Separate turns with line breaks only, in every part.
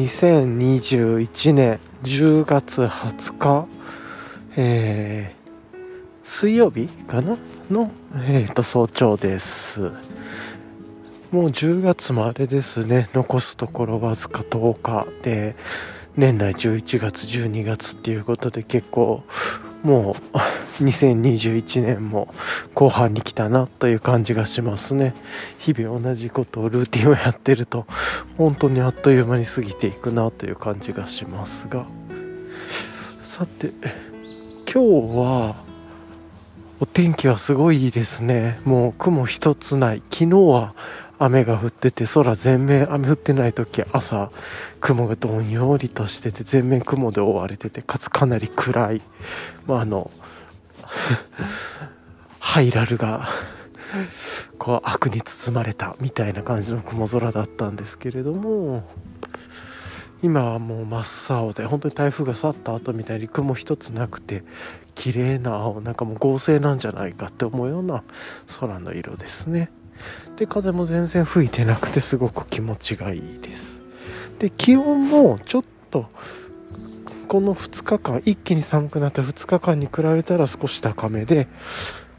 2021年10月20日、えー、水曜日かな？の、えー、と早朝です。もう10月もあれですね。残すところわずか10日で年内11月12月っていうことで結構もう2021年も後半に来たなという感じがしますね。日々同じことをルーティンをやってると本当にあっという間に過ぎていくなという感じがしますが。さて今日はお天気はすごいいいですね。もう雲一つない。昨日は雨が降ってて空全面雨降ってない時朝雲がどんよりとしてて全面雲で覆われててかつかなり暗い、まあ、あの ハイラルがこう悪に包まれたみたいな感じの雲空だったんですけれども今はもう真っ青で本当に台風が去った後みたいに雲一つなくて綺麗な青なんかもう合成なんじゃないかって思うような空の色ですね。で風も全然吹いてなくてすごく気持ちがいいです。で気温もちょっとこの2日間一気に寒くなった2日間に比べたら少し高めで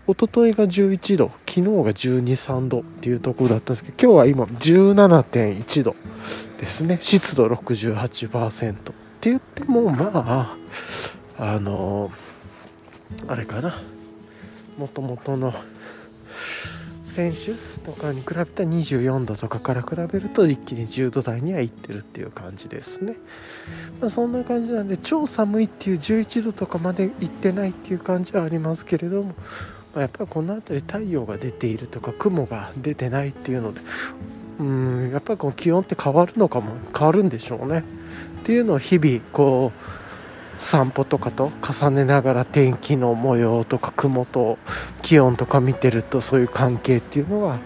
一昨日が11度昨日が1 2 3度っていうところだったんですけど今日は今17.1度ですね。湿度68%って言ってもまああのあれかな。もともとの先週とかに比べたら24度とかから比べると一気に10度台にはいってるっていう感じですね、まあ、そんな感じなんで超寒いっていう11度とかまでいってないっていう感じはありますけれども、まあ、やっぱりこの辺り太陽が出ているとか雲が出てないっていうのでうんやっぱりこう気温って変わるのかも変わるんでしょうね。っていうのを日々こう散歩とかと重ねながら天気の模様とか雲と気温とか見てるとそういう関係っていうのは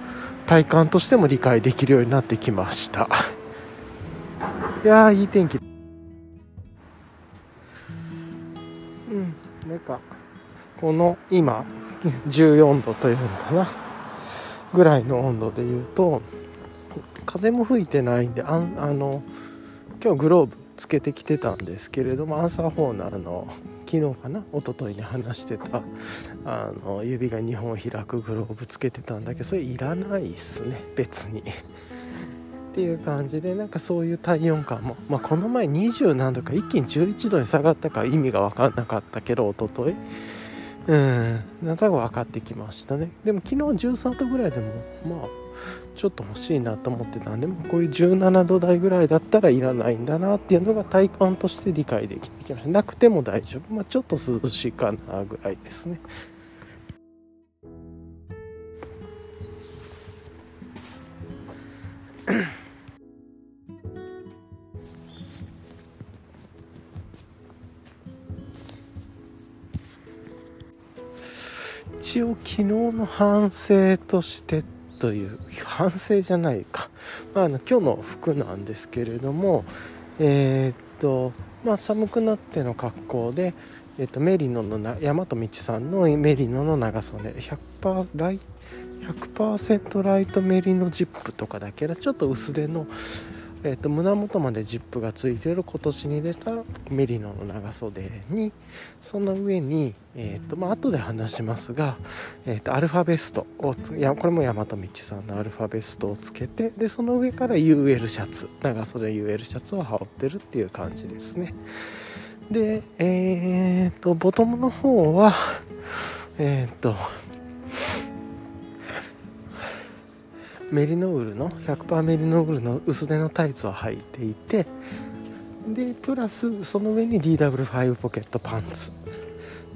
体感としても理解できるようになってきました。いやいい天気。うんなんかこの今14度というのかなぐらいの温度で言うと風も吹いてないんでああの今日グローブつけてきてたんですけれどもアンサーホーナーの昨日かな一昨日に話してたあの指が2本開くグローブつけてたんだけどそれいらないっすね別に。っていう感じでなんかそういう体温感も、まあ、この前20何度か一気に11度に下がったか意味が分かんなかったけど一昨日うん。なんとなく分かってきましたね。でも昨日13度ぐらいでもまあちょっと欲しいなと思ってたんでもこういう17度台ぐらいだったらいらないんだなっていうのが体感として理解できてきました。なくても大丈夫、まあ、ちょっと涼しいかなぐらいですね。一応昨日の反省としてという反省じゃないか、まあ、あの今日の服なんですけれどもえー、っとまあ寒くなっての格好で、えー、っとメリノのな大和道さんのメリノの長袖。100%ライ100%ライトメリノジップとかだけどちょっと薄手のえーと、胸元までジップがついてる今年に出たメリノの長袖にその上に、えーとまあ後で話しますが、えーと、アルファベストをいやこれも大和道さんのアルファベストをつけてでその上から UL シャツ長袖 UL シャツを羽織ってるっていう感じですね。でえっ、ー、とボトムの方はえっ、ー、とメリノウールの100%メリノウールの薄手のタイツを履いていてでプラスその上に DW5 ポケットパンツ。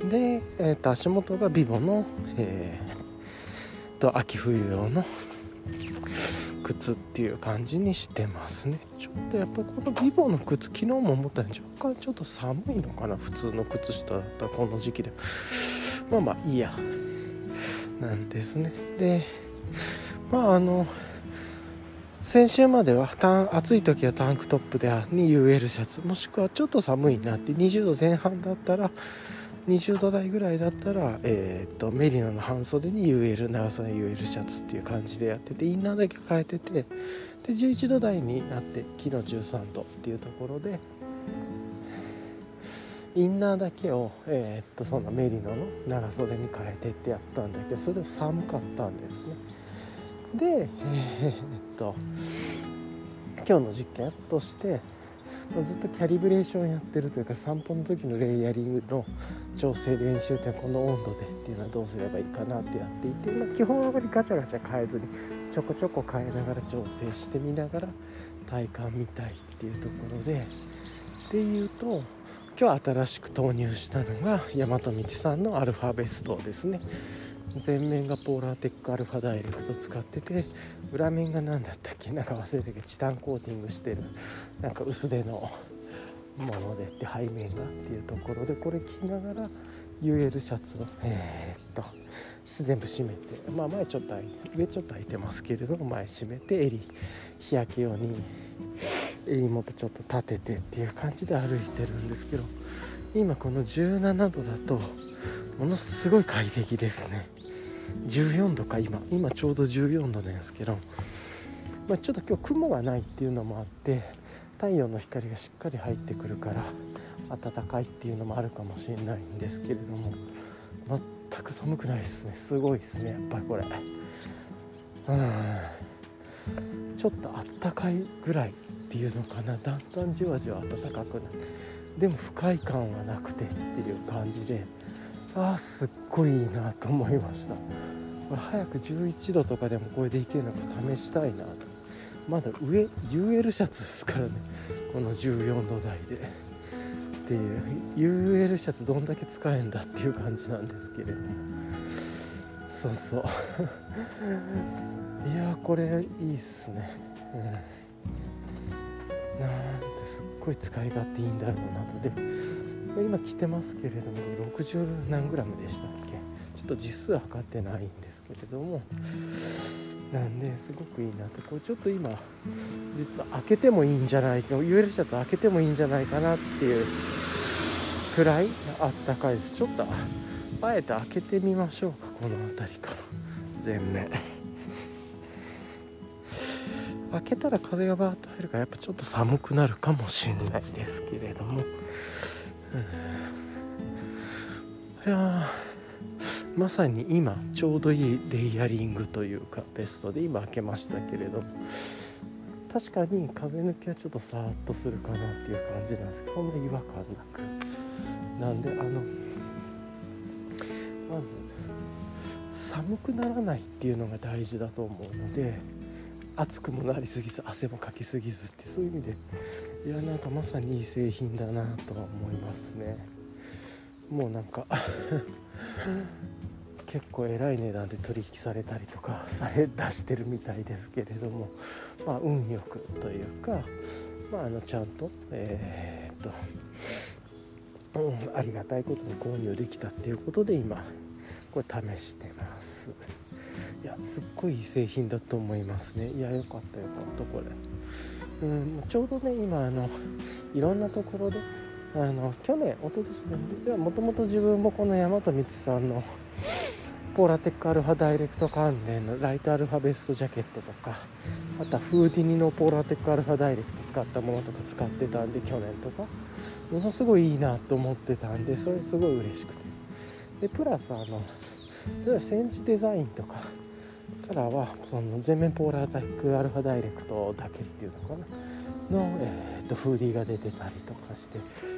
で、えー、と足元がビボの、えー、と秋冬用の靴っていう感じにしてますね。ちょっとやっぱこのビボの靴昨日も思ったように若干ちょっと寒いのかな普通の靴下だったらこの時期で。まあまあいいや。なんですね。でまああの先週までは暑い時はタンクトップでに UL シャツもしくはちょっと寒いなって20度前半だったら20度台ぐらいだったら、えーと、メリノの半袖に UL 長袖 UL シャツっていう感じでやっててインナーだけ変えててで11度台になって昨日13度っていうところでインナーだけを、えー、っとそのメリノの長袖に変えてってやったんだけどそれで寒かったんですね。でえー、っと今日の実験としてずっとキャリブレーションやってるというか散歩の時のレイヤリングの調整練習ってこの温度でっていうのはどうすればいいかなってやっていて、まあ、基本はあまりガチャガチャ変えずにちょこちょこ変えながら調整してみながら体感見たいっていうところででいうと今日新しく投入したのが大和道さんのアルファベストですね。前面がポーラーテックアルファダイレクト使ってて裏面が何だったっけ？なんか忘れたけどチタンコーティングしてるなんか薄手のものでって背面がっていうところでこれ着ながら UL シャツをえー、っと全部締めてまあ前ちょっと上ちょっと開いてますけれども前締めて襟日焼け用に襟元ちょっと立ててっていう感じで歩いてるんですけど今この17度だとものすごい快適ですね。14度か今。今ちょうど14度なんですけど、まあ、ちょっと今日雲がないっていうのもあって太陽の光がしっかり入ってくるから暖かいっていうのもあるかもしれないんですけれども。全く寒くないですね。すごいですねやっぱりこれ。うん。ちょっとあったかいぐらいっていうのかな。だんだんじわじわ暖かくなる。でも不快感はなくてっていう感じで。あすっごいいいなと思いました。これ早く11度とかでもこれでいけるのか試したいなと。まだ上 UL シャツですからね。この14度台で。っていう UL シャツどんだけ使えんだっていう感じなんですけれども。そうそう。いやこれいいっすね。うん。なんてすっごい使い勝手いいんだろうなと。で今着てますけれども60何グラムでしたっけ？ちょっと実数測ってないんですけれども。なんですごくいいなと。これちょっと今実は開けてもいいんじゃないか UL シャツ開けてもいいんじゃないかなっていうくらいあったかいです。ちょっとあえて開けてみましょうかこの辺りから。全面。開けたら風がバーッと入るからやっぱちょっと寒くなるかもしれないですけれども、うん、いやまさに今ちょうどいいレイヤリングというかベストで今開けましたけれど確かに風抜きはちょっとさーっとするかなっていう感じなんですけどそんな違和感なく。なんであのまず寒くならないっていうのが大事だと思うので暑くもなりすぎず汗もかきすぎずってそういう意味でいやなんかまさにいい製品だなとは思いますね。もうなんか 結構えらい値段で取引されたりとかされ出してるみたいですけれども、まあ、運よくというか、まあ、あのちゃんとえー、っと、うん、ありがたいことに購入できたっていうことで今これ試してます。いやすっごいいい製品だと思いますね。いやよかったよかったこれ。うんちょうどね今あの いろんなところであの去年一昨年ではもともと自分もこの大和道さんの ポーラテックアルファダイレクト関連のライトアルファベストジャケットとかあとはフーディニのポーラテックアルファダイレクト使ったものとか使ってたんで去年とかものすごいいいなと思ってたんでそれすごい嬉しくて。でプラスあの例えば戦時デザインとかからはその全面ポーラテックアルファダイレクトだけっていうのかなの、えー、とフーディーが出てたりとかして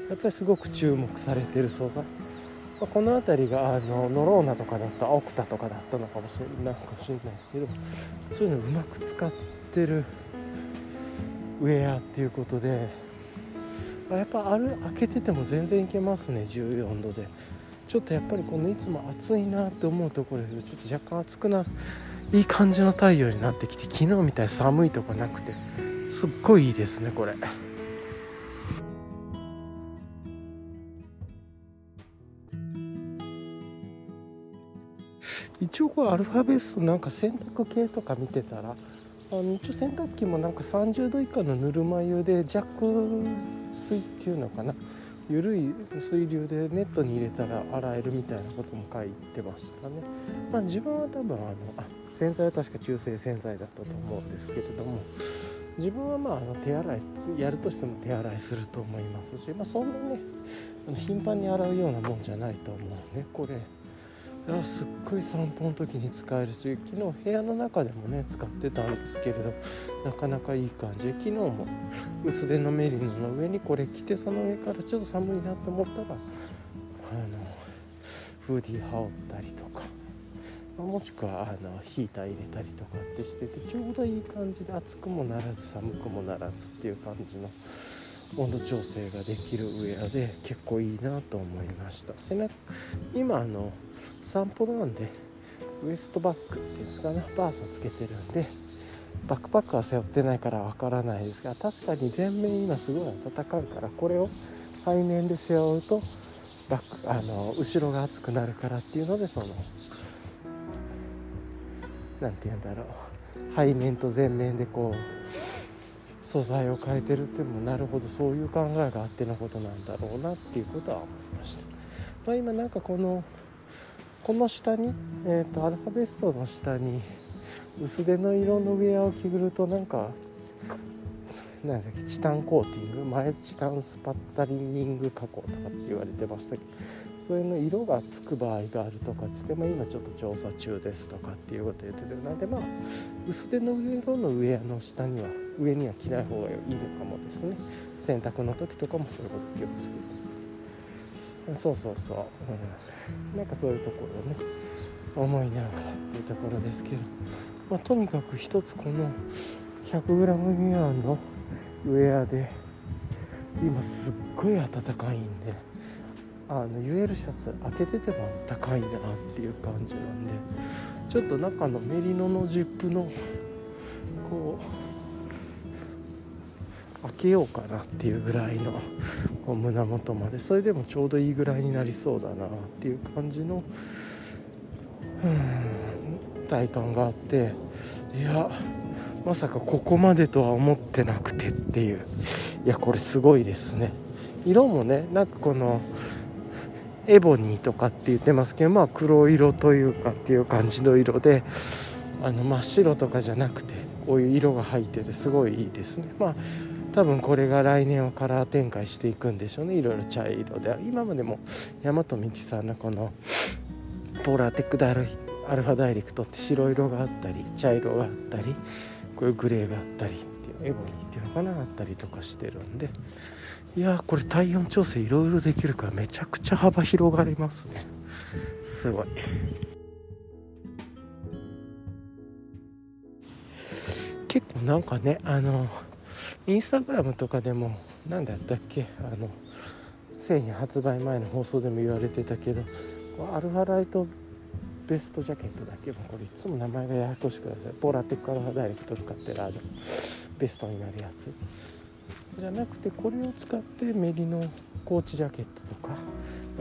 やっぱりすごく注目されてる素材まあ、この辺りがあのノローナとかだったオクタとかだったのかもしれないかもしれないですけどそういうのをうまく使ってる。ウェアっていうことでやっぱある開けてても全然いけますね14度で。ちょっとやっぱりこのいつも暑いなって思うところでちょっと若干暑くなるいい感じの太陽になってきて昨日みたいに寒いとこなくてすっごいいいですねこれ。一応これアルファベートなんか洗濯系とか見てたらあの一応洗濯機もなんか30度以下のぬるま湯で弱水っていうのかな緩い水流でネットに入れたら洗えるみたいなことも書いてましたね。まあ、自分は多分あの洗剤は確か中性洗剤だったと思うんですけれども自分はまああの手洗いやるとしても手洗いすると思いますし、まあ、そんなね頻繁に洗うようなもんじゃないと思うね。これいやすっごい散歩の時に使えるし昨日部屋の中でもね使ってたんですけれどなかなかいい感じ。昨日も薄手のメリノの上にこれ着てその上からちょっと寒いなと思ったらあのフーディー羽織ったりとか。もしくはあのヒーター入れたりとかってしててちょうどいい感じで暑くもならず寒くもならずっていう感じの温度調整ができるウェアで結構いいなと思いました。背中今あの散歩なんでウエストバッグっていうんですかねバースをつけてるんでバックパックは背負ってないからわからないですが確かに前面今すごい暖かいからこれを背面で背負うとバックあの後ろが熱くなるからっていうのでその何て言うんだろう。背面と前面でこう素材を変えてるっていうのもなるほどそういう考えがあってのことなんだろうなっていうことは思いました。まあ、今なんかこのこの下に、えーと、アルファベストの下に薄手の色のウェアを着ぐるとなんか何だっけチタンコーティング？前チタンスパッタリニング加工とかって言われてましたけど。それの色がつく場合があるとかつっても今ちょっと調査中ですとかっていうこと言っててなんでまあ薄手の色のウェアの下には上には着ない方がいいのかもですね。洗濯の時とかもそういうこと気をつけて。そうそうそう、うん、なんかそういうところをね思いながらっていうところですけど、まあ、とにかく一つこの 100g 未満のウェアで今すっごい暖かいんであの UL シャツ開けてても暖かいなっていう感じなんでちょっと中のメリノのジップのこう開けようかなっていうぐらいのこう胸元までそれでもちょうどいいぐらいになりそうだなっていう感じの体感があっていやまさかここまでとは思ってなくてっていう。いやこれすごいですね。色もねなんかこのエボニーとかって言ってますけどまあ黒色というかっていう感じの色であの真っ白とかじゃなくてこういう色が入っててすごいいいですね。まあ多分これが来年はカラー展開していくんでしょうね。いろいろ茶色で今までも大和道さんのこのポーラーテックダルアルファダイレクトって白色があったり茶色があったりこういうグレーがあったりっていうエボニーっていうのかなあったりとかしてるんで。いやこれ体温調整いろいろできるからめちゃくちゃ幅広がりますね。すごい。結構なんかねあのインスタグラムとかでも何だったっけあの製品発売前の放送でも言われてたけどアルファライトベストジャケットだけ？もこれいつも名前がややこしくださいポーラテックアルファダイレクト使ってるあのベストになるやつ。じゃなくてこれを使ってメリノコーチジャケットとか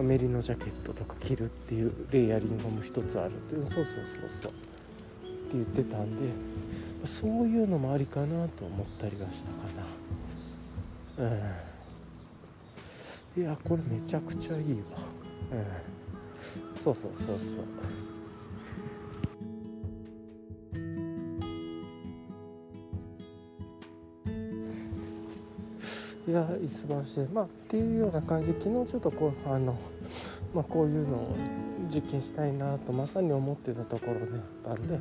メリノジャケットとか着るっていうレイヤリングも一つあるってそうそうそうそうって言ってたんでそういうのもありかなと思ったりはしたかな。うん。いやこれめちゃくちゃいいわ。うん。そうそうそうそう。いや素晴らしいまあっていうような感じで昨日ちょっとこうあの まあこういうのを実験したいなとまさに思ってたところであったんで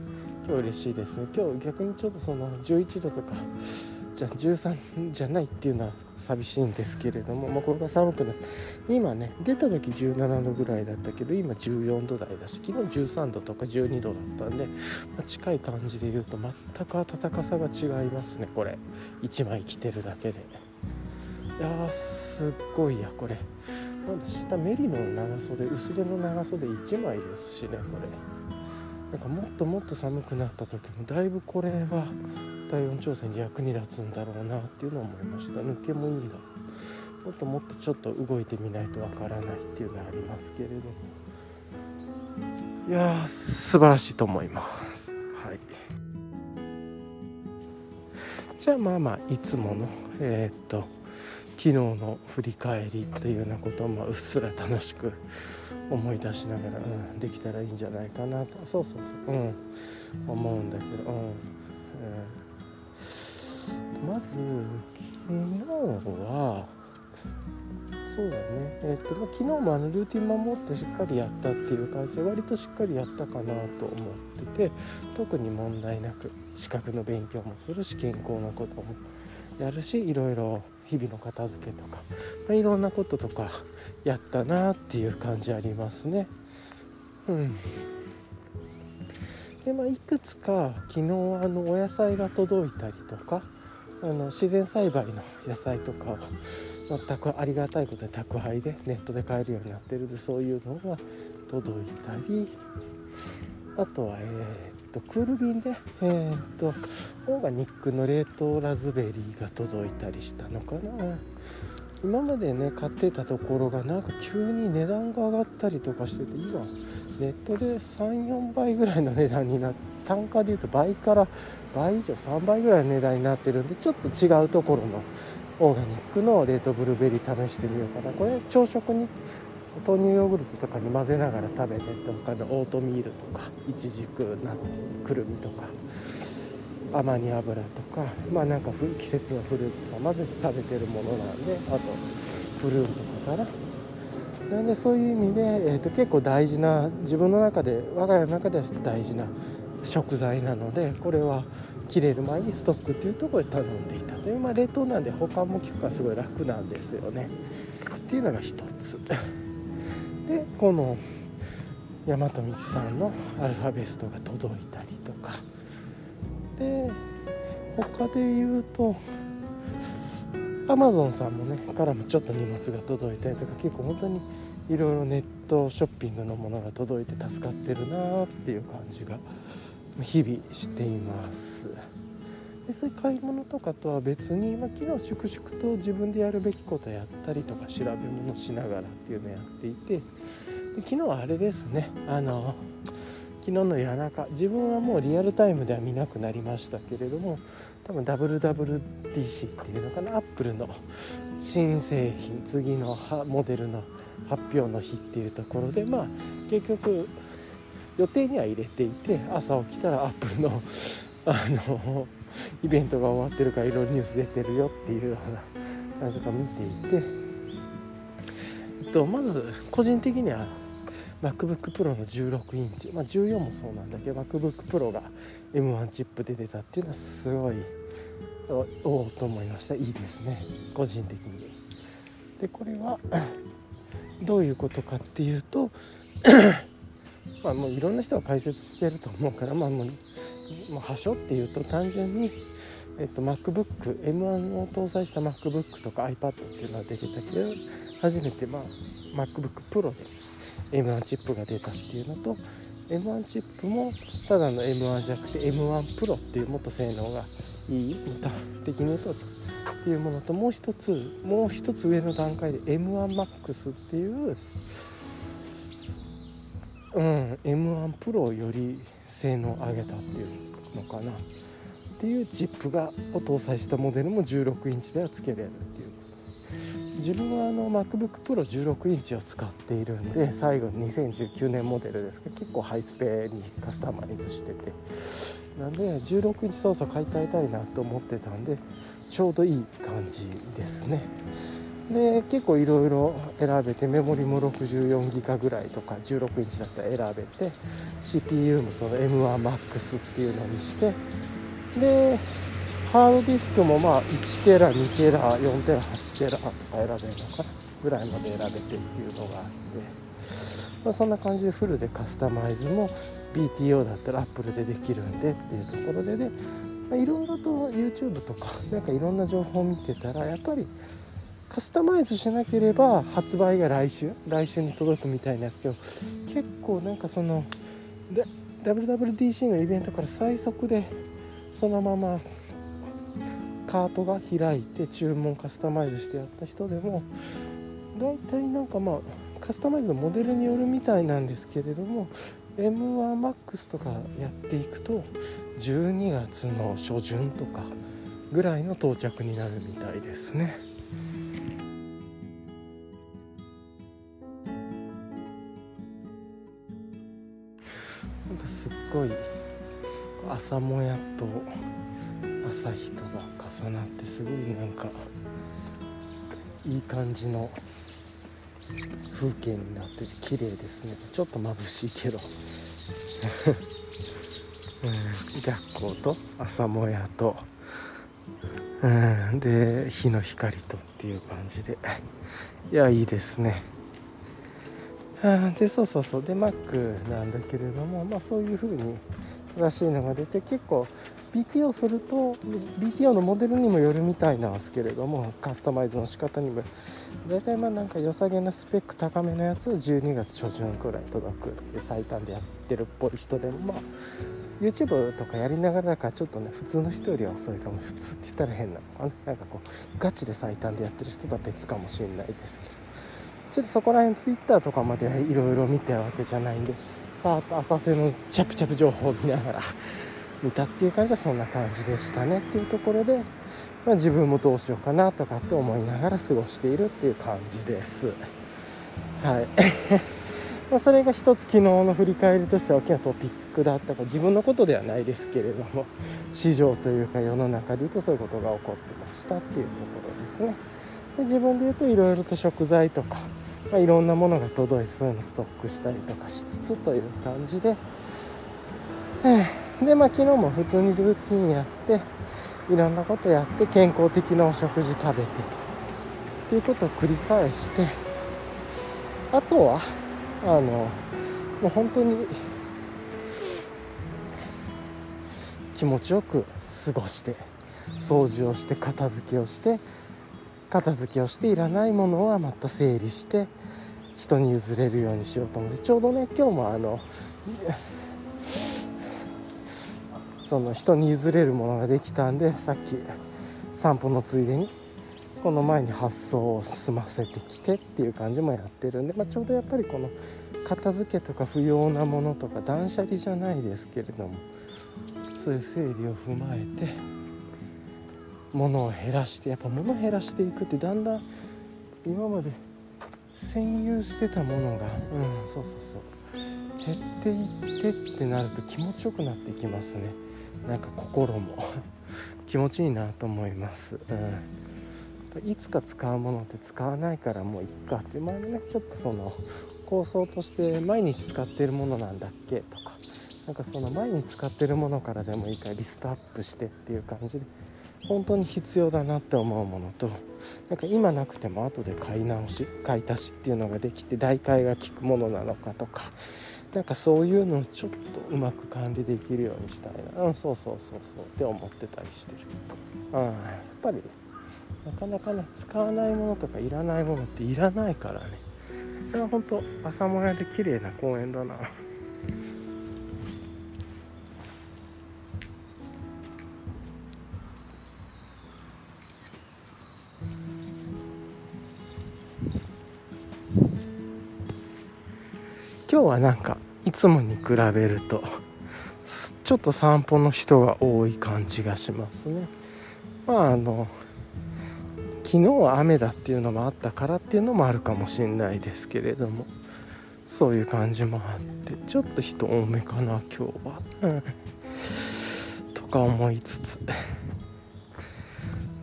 今日嬉しいですね。今日逆にちょっとその11度とか じゃ13じゃないっていうのは寂しいんですけれども、まあ、これが寒くなって今ね出た時17度ぐらいだったけど今14度台だし昨日13度とか12度だったんで、まあ、近い感じで言うと全く暖かさが違いますねこれ。1枚着てるだけで。いやーすっごいやこれ。なん下メリの長袖薄手の長袖1枚ですしねこれ。なんかもっともっと寒くなった時もだいぶこれは体温調整に役に立つんだろうなっていうのを思いました。抜けもいいんだ。もっともっとちょっと動いてみないとわからないっていうのはありますけれども。いやー素晴らしいと思います。はい。じゃあまあまあいつものえー、っと昨日の振り返りというようなことをまあうっすら楽しく思い出しながら、うん、できたらいいんじゃないかなと。そうそうそう、うん、思うんだけど、うん、うん、まず昨日はそうだね。えっ、と、昨日もあのルーティン守ってしっかりやったっていう感じで割としっかりやったかなと思ってて特に問題なく資格の勉強もするし健康なこともやるしいろいろ日々の片付けとか、まあ、いろんなこととかやったなっていう感じありますね。うんでまあ、いくつか昨日あのお野菜が届いたりとかあの自然栽培の野菜とかを全くありがたいことで宅配でネットで買えるようになってるんでそういうのが届いたりあとはえー、とクール便でえー、っとオーガニックの冷凍ラズベリーが届いたりしたのかな。今までね買ってたところがなんか急に値段が上がったりとかしてて今ネットで34倍ぐらいの値段になって単価でいうと倍から倍以上3倍ぐらいの値段になってるんでちょっと違うところのオーガニックの冷凍ブルーベリー試してみようかな。これ朝食に豆乳ヨーグルトとかに混ぜながら食べてとかのオートミールとかいちじくナッくるみとかアマニ油とかまあなんか季節のフルーツとか混ぜて食べてるものなんであとプルーンとかかな。なんでそういう意味で、えーと、結構大事な自分の中で我が家の中では大事な食材なのでこれは切れる前にストックっていうところで頼んでいたという、まあ、冷凍なんで保管も効くからすごい楽なんですよね。っていうのが一つ。でこの大和道さんのアルファベストが届いたりとか。で他で言うとアマゾンさんもねからもちょっと荷物が届いたりとか結構本当にいろいろネットショッピングのものが届いて助かってるなっていう感じが日々しています。でそういう買い物とかとは別に、まあ、昨日粛々と自分でやるべきことやったりとか調べ物しながらっていうのをやっていて昨日はあれですね。あの昨日の夜中。自分はもうリアルタイムでは見なくなりましたけれども多分 WWDC っていうのかな。アップルの新製品次のモデルの発表の日っていうところでまあ結局予定には入れていて朝起きたらアップルのあのイベントが終わってるからいろいろニュース出てるよっていうような感じか見ていて、えっと、まず個人的には MacBookPro の16インチ、まあ、14もそうなんだけど MacBookPro が M1 チップで出たっていうのはすごいおおと思いました。いいですね。個人的に。でこれは どういうことかっていうと まあもういろんな人が解説してると思うからまあもう、端折っていうと単純に、えっと、MacBookM1 を搭載した MacBook とか iPad っていうのは出てたけど初めて、まあ、MacBookPro で M1 チップが出たっていうのと M1 チップもただの M1 じゃなくて M1 Pro っていうもっと性能がいい的に言うと。っていうものともう一つもう一つ上の段階で M1MAX っていううん M1 Pro より性能を上げたっていうのかな。っていうチップがを搭載したモデルも16インチではつけれるっていう。自分はあの MacBookPro16 インチを使っているんで最後2019年モデルですけど結構ハイスペにカスタマイズしてて。なんで16インチ操作買い替えたいなと思ってたんでちょうどいい感じですね。で結構いろいろ選べてメモリも64ギガぐらいとか16インチだったら選べて CPU もその M1MAX っていうのにしてでハードディスクもまあ1テラ2テラ4テラ8テラとか選べるのかなぐらいまで選べてっていうのがあって、まあ、そんな感じでフルでカスタマイズも BTO だったら Apple でできるんでっていうところでで、まいろいろと YouTube とかなんかいろんな情報を見てたらやっぱりカスタマイズしなければ発売が来週来週に届くみたいなんですけど結構なんかそので WWDC のイベントから最速でそのままカートが開いて注文カスタマイズしてやった人でも大体なんかまあカスタマイズのモデルによるみたいなんですけれども M1MAX とかやっていくと12月の初旬とかぐらいの到着になるみたいですね。なんかすっごい朝もやと朝日とか重なってすごいなんかいい感じの風景になってて綺麗ですね。ちょっと眩しいけど、うん、逆光と朝もやと、うん、で日の光とっていう感じで。いやいいですね。でそうそうそう。で Mac なんだけれどもまあそういう風に正しいのが出て結構 BTO すると BTO のモデルにもよるみたいなんですけれどもカスタマイズの仕方にも。大体まあなんか良さげなスペック高めのやつを12月初旬くらい届くで最短でやってるっぽい人でもまあ YouTube とかやりながらだからちょっとね普通の人よりは遅いかも。普通って言ったら変なのかな。なんかこうガチで最短でやってる人とは別かもしれないですけど。ちょっとそこら辺 Twitter とかまではいろいろ見てるわけじゃないんでさあ浅瀬のチャプチャプ情報を見ながら見たっていう感じはそんな感じでしたねっていうところで、まあ、自分もどうしようかなとかって思いながら過ごしているっていう感じです。はい。まそれが一つ昨日の振り返りとしては大きなトピックだったか自分のことではないですけれども市場というか世の中でいうとそういうことが起こってましたっていうところですね。で自分で言うといろいろと食材とか、まあ、いろんなものが届いてそういうのストックしたりとかしつつという感じで、でまあ昨日も普通にルーティンやっていろんなことやって健康的なお食事食べてっていうことを繰り返してあとはあのもう本当に気持ちよく過ごして掃除をして片付けをして片付けをしていらないものはまた整理して人に譲れるようにしようと思ってちょうどね今日もあのその人に譲れるものができたんでさっき散歩のついでにこの前に発送を済ませてきてっていう感じもやってるんで、まあ、ちょうどやっぱりこの片付けとか不要なものとか断捨離じゃないですけれどもそういう整理を踏まえて物を減らしてやっぱ物を減らしていくってだんだん今まで占有してたものがうんそうそうそう減っていってってなると気持ちよくなってきますね。なんか心も 気持ちいいなと思います、うん、いつか使うものって使わないからもういっかって前ねちょっとその構想として毎日使ってるものなんだっけとかなんかその毎日使ってるものからでもいいからリストアップしてっていう感じで本当に必要だなって思うものとなんか今なくても後で買い直し買い足しっていうのができて代替が効くものなのかとかなんかそういうのをちょっとうまく管理できるようにしたいな。うんそうそうそうそうって思ってたりしてる。うんやっぱりなかなかね使わないものとかいらないものっていらないからね。それは本当朝もやで綺麗な公園だな。今日はなんかいつもに比べるとちょっと散歩の人が多い感じがしますね。まああの昨日は雨だっていうのもあったからっていうのもあるかもしれないですけれどもそういう感じもあってちょっと人多めかな今日は、うん、とか思いつつ。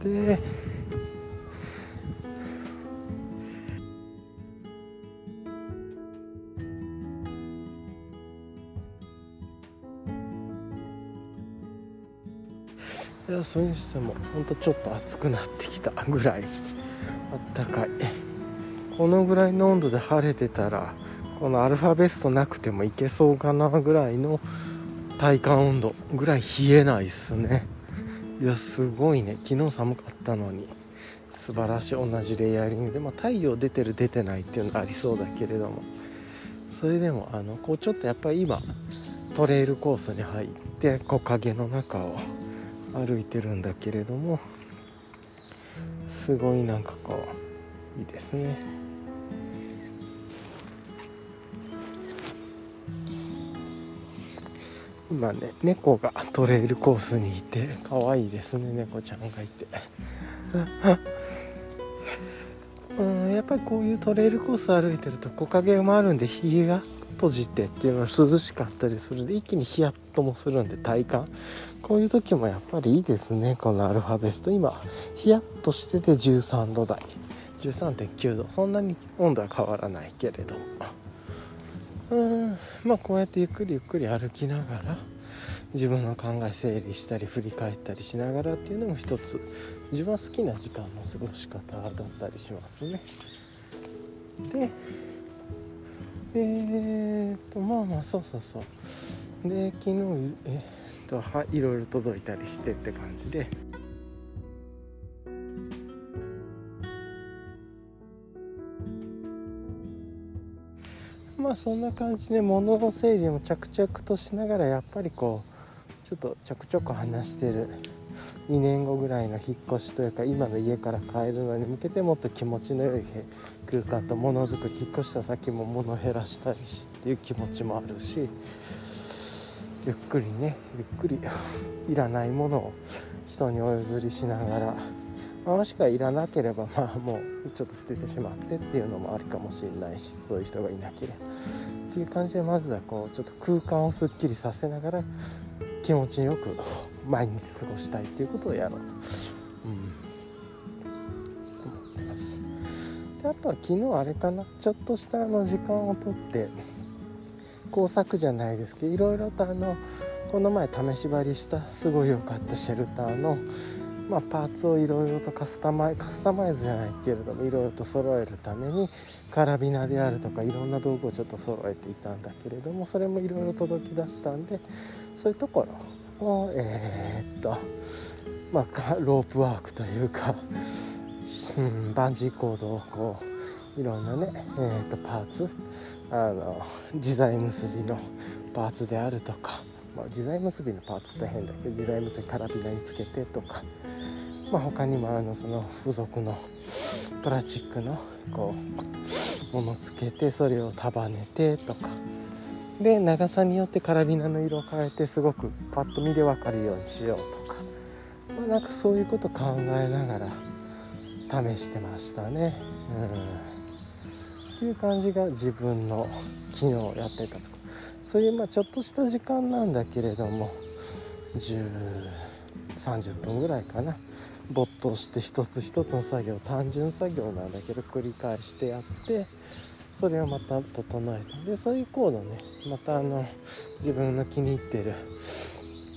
でやそれにしてもほんとちょっと暑くなってきたぐらい。あったかい。このぐらいの温度で晴れてたらこのアルファベストなくてもいけそうかなぐらいの体感温度ぐらい冷えないっすね。いやすごいね。昨日寒かったのに。素晴らしい。同じレイヤリングで、まあ、太陽出てる出てないっていうのありそうだけれども。それでもあのこうちょっとやっぱり今トレイルコースに入って木陰の中を歩いてるんだけれどもすごいなんかこういいですね。今ね猫がトレイルコースにいて可愛いですね猫ちゃんがいて。うんやっぱりこういうトレイルコース歩いてると木陰もあるんで日が閉じてっていうのは涼しかったりするんで一気にヒヤッともするんで体感。こういう時もやっぱりいいですね。このアルファベスト。今ヒヤッとしてて13度台。13.9度。そんなに温度は変わらないけれど。うん。まあこうやってゆっくりゆっくり歩きながら自分の考え整理したり振り返ったりしながらっていうのも一つ自分は好きな時間の過ごし方だったりしますね。でえー、っとまあまあそうそうそうで昨日えー、っとはいろいろ届いたりしてって感じで。まあそんな感じで物の整理も着々としながらやっぱりこうちょっとちょくちょく話してる2年後ぐらいの引っ越しというか今の家から帰るのに向けてもっと気持ちの良い空間とものづくり引っ越した先も物減らしたいしっていう気持ちもあるしゆっくりねゆっくりいらないものを人にお譲りしながら、まあ、もしくはいらなければまあもうちょっと捨ててしまってっていうのもあるかもしれないしそういう人がいなければ。っていう感じでまずはこうちょっと空間をすっきりさせながら気持ちよく毎日過ごしたいっていうことをやろうと、うん、思ってます。であとは昨日あれかな。ちょっとしたあの時間をとって工作じゃないですけどいろいろとあのこの前試し張りしたすごい良かったシェルターの、まあ、パーツをいろいろとカスタマイカスタマイズじゃないけれどもいろいろと揃えるためにカラビナであるとかいろんな道具をちょっと揃えていたんだけれどもそれもいろいろ届き出したんでそういうところをえー、っとまあロープワークというか、うん、バンジーコードをこういろんなね、えー、っとパーツあの自在結びのパーツであるとか、まあ、自在結びのパーツって変だけど自在結びカラビナにつけてとか、まあ、他にもあのその付属のプラスチックのこうものつけてそれを束ねてとかで長さによってカラビナの色を変えてすごくパッと見で分かるようにしようとか、まあ、なんかそういうこと考えながら試してましたね。うん。っていう感じが自分の昨日やってたとこそういうまあちょっとした時間なんだけれども1030分ぐらいかな。没頭して一つ一つの作業単純作業なんだけど繰り返してやってそれをまた整えた。でそういうコードねまたあの自分の気に入ってる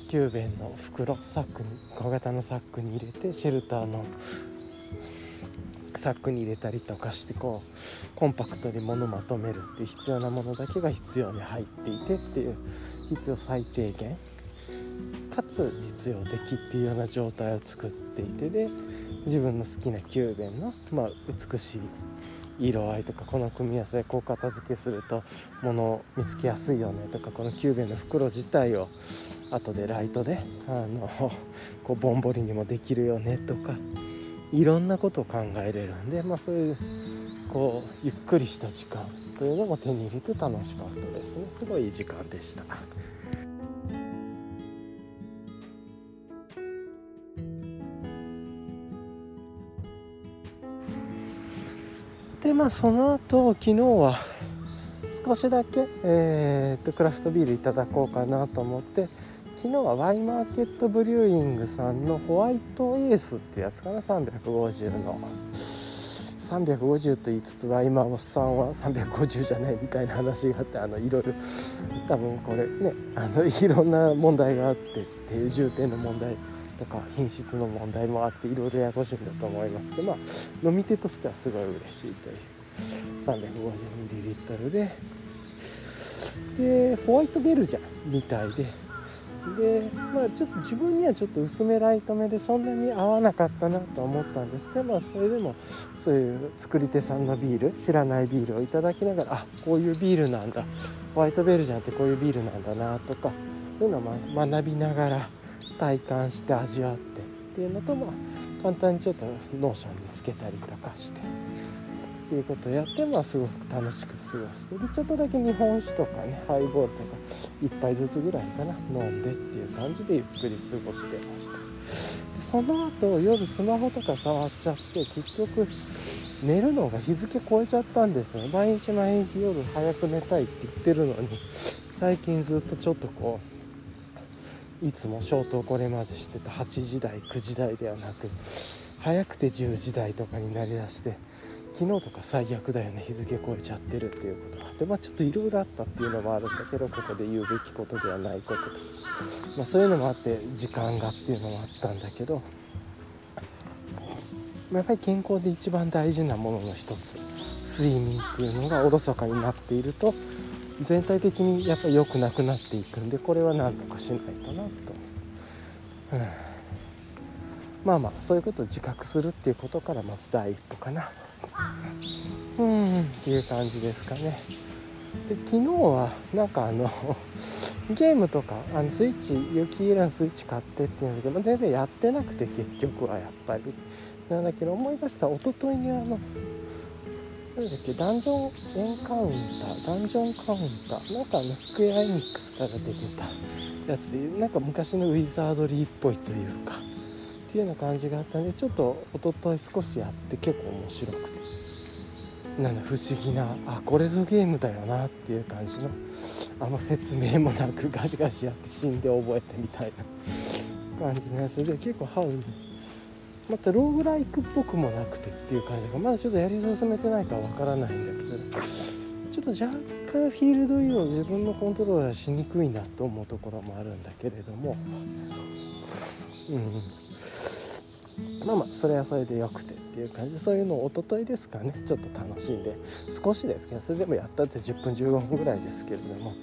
9弁の袋サックに小型のサックに入れてシェルターのサックに入れたりとかしてこうコンパクトに物まとめるって必要なものだけが必要に入っていてっていう必要最低限かつ実用的っていうような状態を作っていてで自分の好きなキューベンの、まあ、美しい色合いとかこの組み合わせこう片付けすると物を見つけやすいよねとかこのキューベの袋自体を後でライトであの こうぼんぼりにもできるよねとかいろんなことを考えれるんで、まあ、そういうこうゆっくりした時間というのも手に入れて楽しかったですねすごいいい時間でした。でまあその後昨日は少しだけ、えー、っとクラフトビールいただこうかなと思って昨日はワイマーケットブリューイングさんのホワイトエースってやつかな350の。350と言いつつワイマーさんは350じゃないみたいな話があってあのいろいろ多分これねあのいろんな問題があってっていう重点の問題とか品質の問題もあっていろいろややこしいんだと思いますけどまあ飲み手としてはすごい嬉しいという。350ml で。でホワイトベルジャンみたいで。でまあちょっと自分にはちょっと薄めライト目でそんなに合わなかったなと思ったんですけどまあそれでもそういう作り手さんのビール知らないビールをいただきながらあこういうビールなんだ。ホワイトベルジャンってこういうビールなんだなとかそういうのを学びながら体感して味わってっていうのとまあ簡単にちょっと Notion につけたりとかして。っていうことをやってまあすごく楽しく過ごしてでちょっとだけ日本酒とかねハイボールとか1杯ずつぐらいかな飲んでっていう感じでゆっくり過ごしてましたでその後夜スマホとか触っちゃって結局寝るのが日付超えちゃったんですよ毎日毎日夜早く寝たいって言ってるのに最近ずっとちょっとこういつも消灯これまでしてた8時台9時台ではなく早くて10時台とかになりだして昨日とか最悪だよね日付超えちゃってるっていうことがあってまあちょっといろいろあったっていうのもあるんだけどここで言うべきことではないことと、まあ、そういうのもあって時間がっていうのもあったんだけどやっぱり健康で一番大事なものの一つ睡眠っていうのがおろそかになっていると全体的にやっぱり良くなくなっていくんでこれは何とかしないとなと、うん、まあまあそういうことを自覚するっていうことからまず第一歩かな。うん。っていう感じですかね。で昨日はなんかあのゲームとかあのスイッチユキイラのスイッチ買ってって言うんですけど全然やってなくて結局はやっぱり。なんだけど思い出した一昨日にあのなんだっけダンジョンエンカウンターダンジョンカウンターなんか？あのスクエアエニックスか？ら出てたやつなんか？昔のウィザードリーっぽいというか？っていうような感じがあったんでちょっと一昨日少しやって結構面白くてなんだ不思議なあこれぞゲームだよなっていう感じのあんま説明もなくガシガシやって死んで覚えてみたいな感じのやつで結構ハウまたローグライクっぽくもなくてっていう感じがまだちょっとやり進めてないかわからないんだけどちょっと若干フィールド移動自分のコントローラーしにくいなと思うところもあるんだけれども。うん。まあまあそれはそれでよくてっていう感じでそういうのを一昨日ですかね。ちょっと楽しんで少しですけどそれでもやったって10分15分ぐらいですけれども。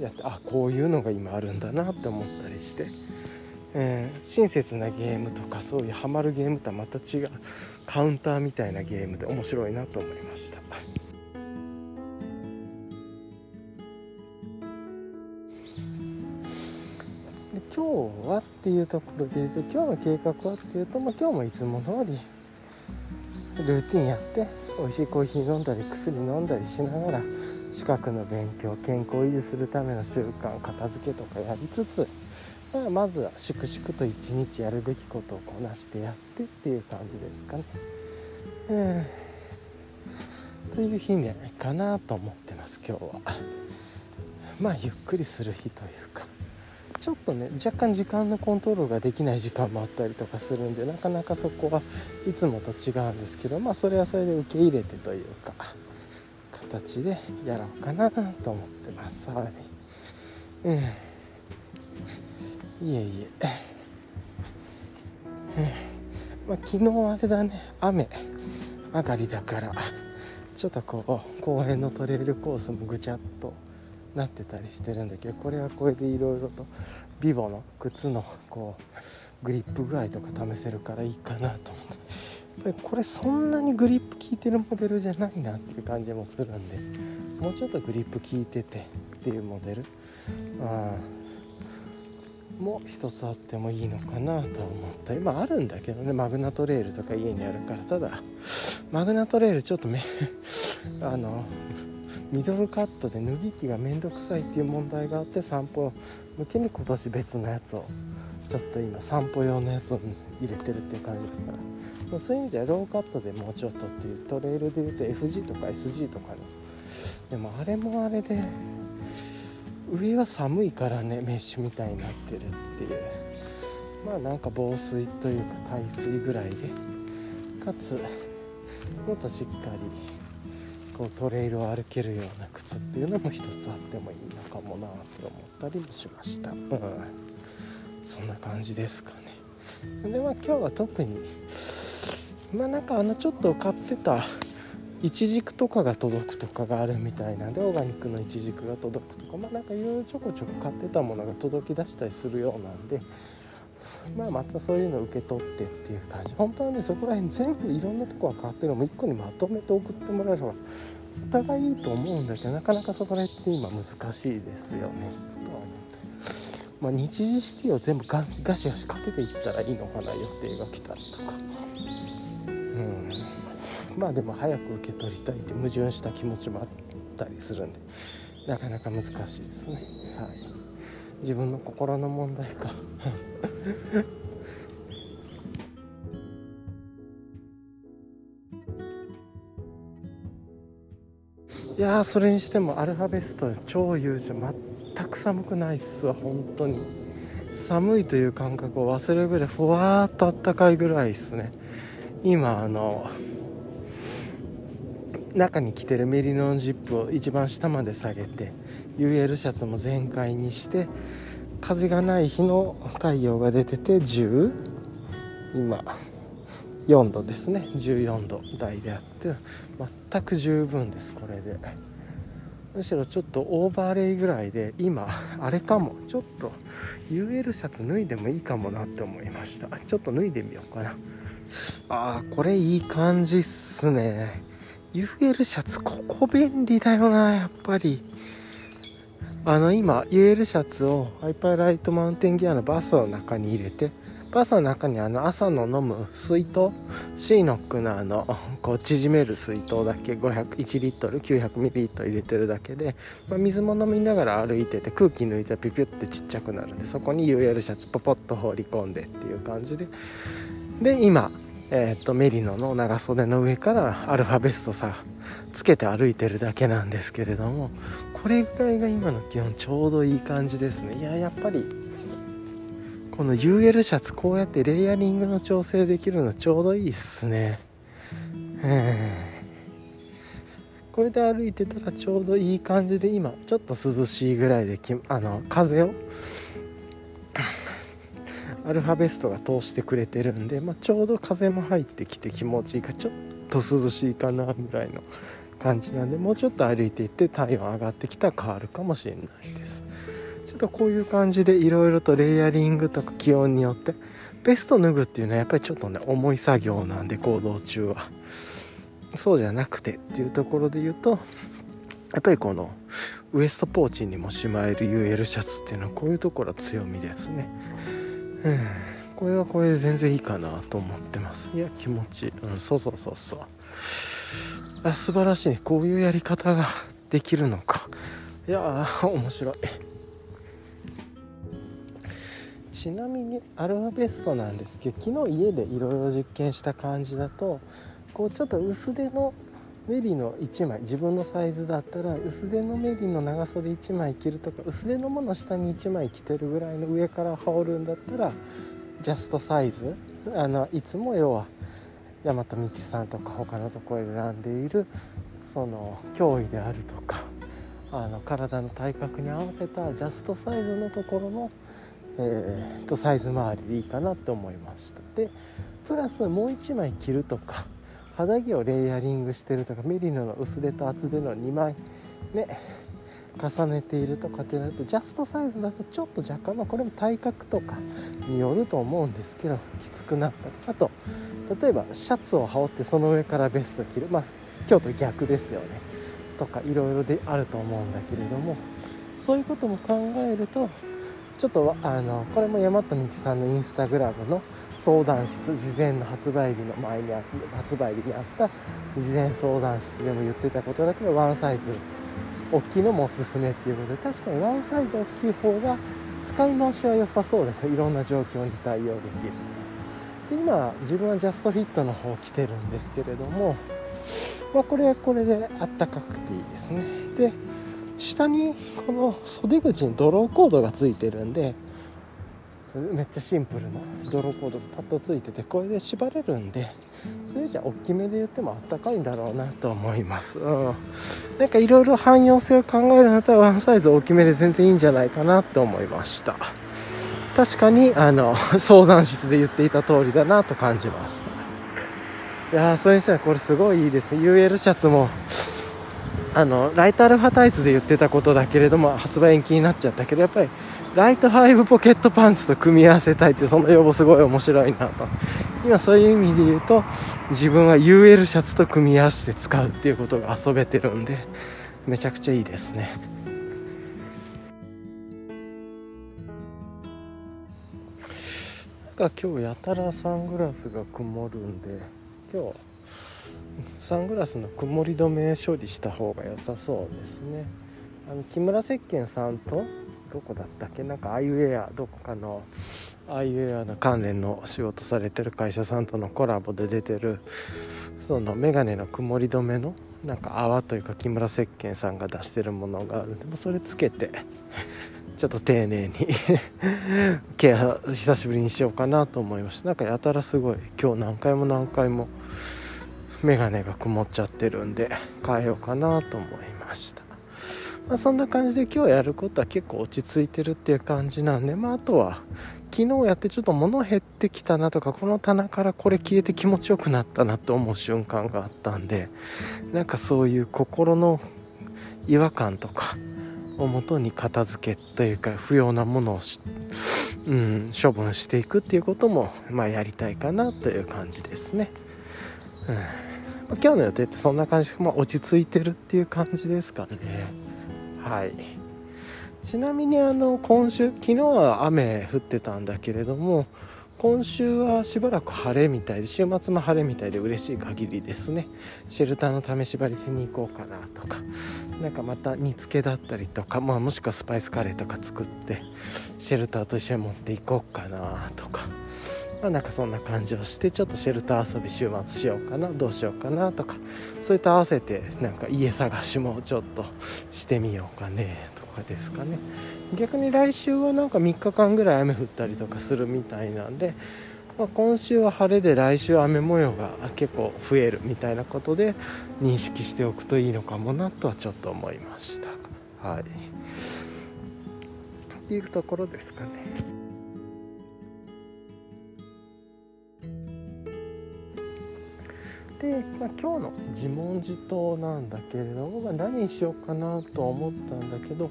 やってあこういうのが今あるんだなって思ったりして、えー、親切なゲームとかそういうハマるゲームとはまた違うカウンターみたいなゲームで面白いなと思いました。今日はっていうところで今日の計画はっていうと、まあ、今日もいつも通りルーティンやって美味しいコーヒー飲んだり薬飲んだりしながら資格の勉強健康を維持するための習慣片付けとかやりつつ、まあ、まずは粛々と一日やるべきことをこなしてやってっていう感じですかね。うんという日じゃないかなと思ってます今日は。まあゆっくりする日というか。ちょっとね若干時間のコントロールができない時間もあったりとかするんでなかなかそこはいつもと違うんですけどまあそれはそれで受け入れてというか形でやろうかなと思ってますはいうんいえいえ。まあ昨日あれだね。雨。上がりだから。ちょっとこう公園のトレイルコースもぐちゃっとなってたりしてるんだけどこれはこれでいろいろとビボの靴のこうグリップ具合とか試せるからいいかなと思って。やっぱりこれそんなにグリップ効いてるモデルじゃないなっていう感じもするんでもうちょっとグリップ効いててっていうモデル。も一つあってもいいのかなと思った。りまああるんだけどね。マグナトレイルとか家にあるから。ただマグナトレイルちょっとめ あのミドルカットで脱ぎ着がめんどくさいっていう問題があって散歩向けに今年別のやつをちょっと今散歩用のやつを入れてるっていう感じだから。そういう意味じゃローカットでもうちょっとっていう。トレイルでいうと FG とか SG とかの。でもあれもあれで上は寒いからねメッシュみたいになってるっていう。まあなんか防水というか耐水ぐらいで。かつもっとしっかりこうトレイルを歩けるような靴っていうのも一つあってもいいのかもなって思ったりもしました、うん、そんな感じですかね。でまあ今日は特にまあなんかあのちょっと買ってたイチジクとかが届くとかがあるみたいなんでオーガニックのイチジクが届くとか。まあなんかいろいろちょこちょこ買ってたものが届き出したりするようなんでまあ、またそういうのを受け取ってっていう感じ。本当はねそこら辺全部いろんなとこが変わってるのも1個にまとめて送ってもらえればお互いいいと思うんだけどなかなかそこら辺って今難しいですよね。とは思って。まあ日時シティを全部ガシガシかけていったらいいのかな予定が来たりとか。うん。まあでも早く受け取りたいって矛盾した気持ちもあったりするんでなかなか難しいですね。はい。自分の心の問題か。いやそれにしてもアルファベスト超優秀全く寒くないっすわ本当に。寒いという感覚を忘れるぐらいふわーっとあったかいぐらいっすね。今あの中に着てるメリノのジップを一番下まで下げて UL シャツも全開にして風がない日の太陽が出てて10今4度ですね。14度台であって全く十分ですこれで。むしろちょっとオーバーレイぐらいで今あれかも。ちょっと UL シャツ脱いでもいいかもなって思いました。ちょっと脱いでみようかな。あーこれいい感じっすね。UL シャツここ便利だよなやっぱり。あの今 UL シャツをハイパーライトマウンテンギアのバスの中に入れてバスの中にあの朝の飲む水筒シーノックのあのこう縮める水筒だけ501リットル900ミリリットル入れてるだけで、まあ、水も飲みながら歩いてて空気抜いたらピピュってちっちゃくなるんでそこに UL シャツポポッと放り込んでっていう感じで。で今えー、とメリノの長袖の上からアルファベストさつけて歩いてるだけなんですけれどもこれぐらいが今の気温ちょうどいい感じですね。いややっぱりこの UL シャツこうやってレイヤリングの調整できるのちょうどいいっすね。これで歩いてたらちょうどいい感じで今ちょっと涼しいぐらいできあの風をアルファベストが通してくれてるんで、まあ、ちょうど風も入ってきて気持ちいいかちょっと涼しいかなぐらいの感じなんでもうちょっと歩いていって体温上がってきたら変わるかもしれないです。ちょっとこういう感じでいろいろとレイヤリングとか気温によってベスト脱ぐっていうのはやっぱりちょっとね重い作業なんで行動中は。そうじゃなくてっていうところで言うとやっぱりこのウエストポーチにもしまえる UL シャツっていうのはこういうところは強みですね。これはこれで全然いいかなと思ってます。いや。気持ち。いい、うん、そうそうそうそう。あ素晴らしい。ねこういうやり方ができるのか。いや面白い。ちなみにアルファベストなんですけど昨日家でいろいろ実験した感じだとこうちょっと薄手のメリの1枚自分のサイズだったら薄手のメリの長袖1枚着るとか薄手のもの下に1枚着てるぐらいの上から羽織るんだったらジャストサイズ。あのいつも要は大和道さんとか他のところで選んでいるその脅威であるとかあの体の体格に合わせたジャストサイズのところの、えー、とサイズ周りでいいかなって思いました。でプラスもう1枚着るとか肌着をレイヤリングしてるとかメリノの薄手と厚手の2枚ね重ねているとかってなるとジャストサイズだとちょっと若干まあこれも体格とかによると思うんですけどきつくなったり。あと例えばシャツを羽織ってその上からベスト着る。まあ今日と逆ですよね。とかいろいろであると思うんだけれどもそういうことも考えるとちょっとあのこれも大和道さんのインスタグラムの相談室事前の発売日の前にあ発売日にあった事前相談室でも言ってたことだけどワンサイズ大きいのもおすすめっていうことで確かにワンサイズ大きい方が使い回しは良さそうです。いろんな状況に対応できるで今自分はジャストフィットの方を着てるんですけれども、まあ、これはこれであったかくていいですね。で下にこの袖口にドローコードがついてるんでめっちゃシンプルな泥コードパッとついててこれで縛れるんでそれじゃ大きめで言ってもあったかいんだろうなと思います、うん、なんかいろいろ汎用性を考えるんだったらワンサイズ大きめで全然いいんじゃないかなと思いました。確かにあの 相談室で言っていた通りだなと感じました。いやそれにしてはこれすごいいいです。UL シャツもあのライトアルファタイツで言ってたことだけれども発売延期になっちゃったけどやっぱりライト5ポケットパンツと組み合わせたいってその要望すごい面白いなと。今そういう意味で言うと自分は UL シャツと組み合わせて使うっていうことが遊べてるんでめちゃくちゃいいですね。なんか今日やたらサングラスが曇るんで今日サングラスの曇り止め処理した方が良さそうですね。あの木村石鹸さんとどこだったっけ？なんかアイウェアどこかのアイウェアの関連の仕事されてる会社さんとのコラボで出てるそのメガネの曇り止めのなんか泡というか木村石鹸さんが出してるものがある。んでもそれつけてちょっと丁寧にケア久しぶりにしようかなと思いました。なんかやたらすごい今日何回も何回も眼鏡が曇っちゃってるんで変えようかなと思いました。まあ、そんな感じで今日やることは結構落ち着いてるっていう感じなんで、まあ、あとは昨日やってちょっと物減ってきたなとかこの棚からこれ消えて気持ちよくなったなと思う瞬間があったんでなんかそういう心の違和感とかをもとに片付けというか不要なものをうん、処分していくっていうことも、まあ、やりたいかなという感じですね。うん、今日の予定ってそんな感じで、まあ、落ち着いてるっていう感じですかね。はい。ちなみにあの今週昨日は雨降ってたんだけれども今週はしばらく晴れみたいで週末も晴れみたいで嬉しい限りですね。シェルターの試し張りしに行こうかなとか何かまた煮付けだったりとか、まあ、もしくはスパイスカレーとか作ってシェルターと一緒に持っていこうかなとか。まあ、なんかそんな感じをしてちょっとシェルター遊び週末しようかなどうしようかなとかそれと合わせてなんか家探しもちょっとしてみようかねとかですかね。逆に来週はなんか3日間ぐらい雨降ったりとかするみたいなんで、まあ、今週は晴れで来週雨模様が結構増えるみたいなことで認識しておくといいのかもなとはちょっと思いました。はい。いうところですかね。で、まあ、今日の自問自答なんだけれども、まあ、何にしようかなと思ったんだけど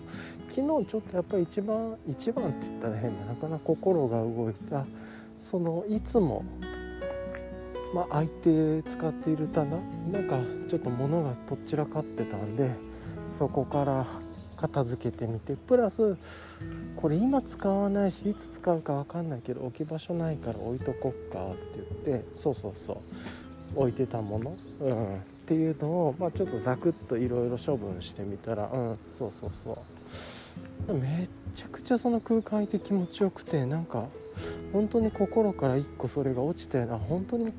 昨日ちょっとやっぱり一番一番って言ったら変ななかなか心が動いた。そのいつも、まあ、相手使っている棚なんかちょっと物がとっちらかってたんでそこから片付けてみてプラスこれ今使わないしいつ使うか分かんないけど置き場所ないから置いとこっかって言ってそうそうそう。置いてたもの、うん、っていうのを、まあ、ちょっとザクッといろいろ処分してみたらうんそうそうそう。めっちゃくちゃその空間いて気持ちよくてなんか本当に心から1個それが落ちてな本当に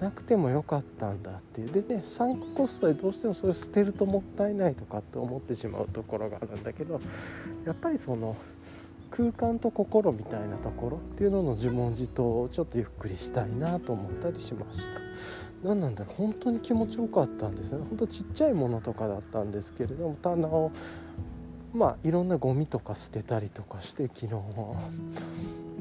なくてもよかったんだっていう。でねサンクコストでどうしてもそれ捨てるともったいないとかって思ってしまうところがあるんだけどやっぱりその空間と心みたいなところっていうのの自問自答をちょっとゆっくりしたいなと思ったりしました。何なんだろう本当に気持ちよかったんですね。本当ちっちゃいものとかだったんですけれども棚をまあいろんなゴミとか捨てたりとかして昨日は。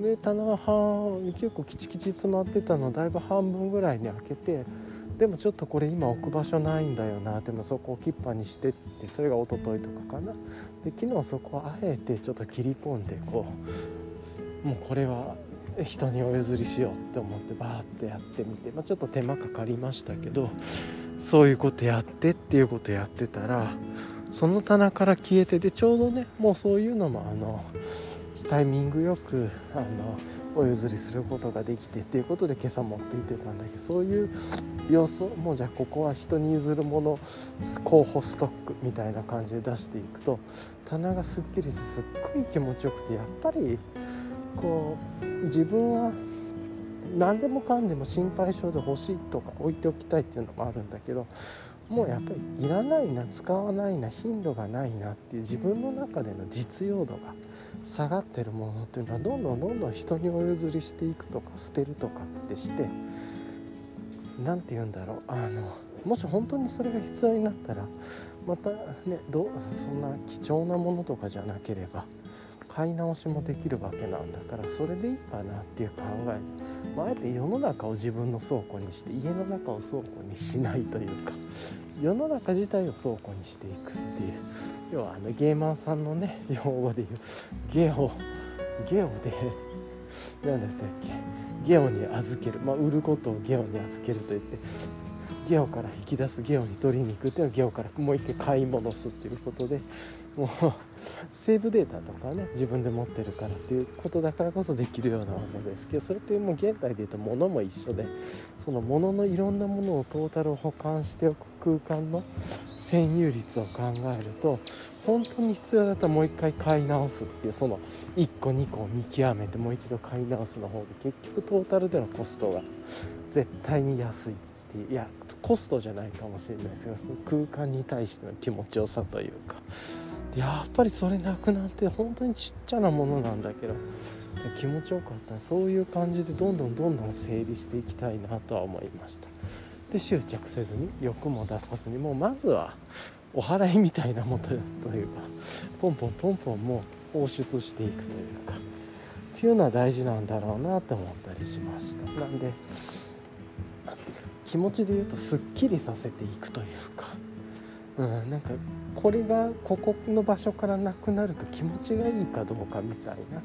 で棚は結構キチキチ詰まってたのだいぶ半分ぐらいに開けてでもちょっとこれ今置く場所ないんだよなでもそこをキッパにしてってそれが一昨日とかかな。で昨日そこはあえてちょっと切り込んでこうもうこれは人にお譲りしようって思ってバーってやってみて、まあ、ちょっと手間かかりましたけどそういうことやってっていうことやってたらその棚から消えてでちょうどねもうそういうのもあのタイミングよくあのお譲りすることができてっていうことで今朝持って行ってたんだけどそういう様子をもうじゃあここは人に譲るもの候補ストックみたいな感じで出していくと棚がすっきりしてすっごい気持ちよくてやっぱりこう自分は何でもかんでも心配性で欲しいとか置いておきたいっていうのもあるんだけどもうやっぱりいらないな使わないな頻度がないなっていう自分の中での実用度が下がってるものっていうのはどんどんどんどん人にお譲りしていくとか捨てるとかってして何て言うんだろうあのもし本当にそれが必要になったらまたねどそんな貴重なものとかじゃなければ買い直しもできるわけなんだからそれでいいかなっていう考え、まあ、あえて世の中を自分の倉庫にして家の中を倉庫にしないというか 世の中自体を倉庫にしていくっていう。要はあのゲーマーさんのね用語で言うゲオゲオで何だったっけ？ゲオに預ける、まあ、売ることをゲオに預けると言ってゲオから引き出すゲオに取りに行くっていうのはゲオからもう一回買い戻すっていうことでもうセーブデータとかね自分で持ってるからっていうことだからこそできるような技ですけどそれってもう現代でいうと物も一緒でその物のいろんなものをトータル保管しておく空間の占有率を考えると本当に必要だったらもう一回買い直すっていうその1個2個を見極めてもう一度買い直すの方が結局トータルでのコストが絶対に安いってティいやコストじゃないかもしれないですけど空間に対しての気持ちよさというかやっぱりそれなくなって本当にちっちゃなものなんだけど気持ちよかったそういう感じでどんどんどんどん整理していきたいなとは思いました。で執着せずに欲も出さずにもうまずはお祓いみたいなもとというかポンポンポンポンもう放出していくというかっていうのは大事なんだろうなと思ったりしました。なんで気持ちで言うとすっきりさせていくというか、うん、なんかこれがここの場所からなくなると気持ちがいいかどうかみたいな。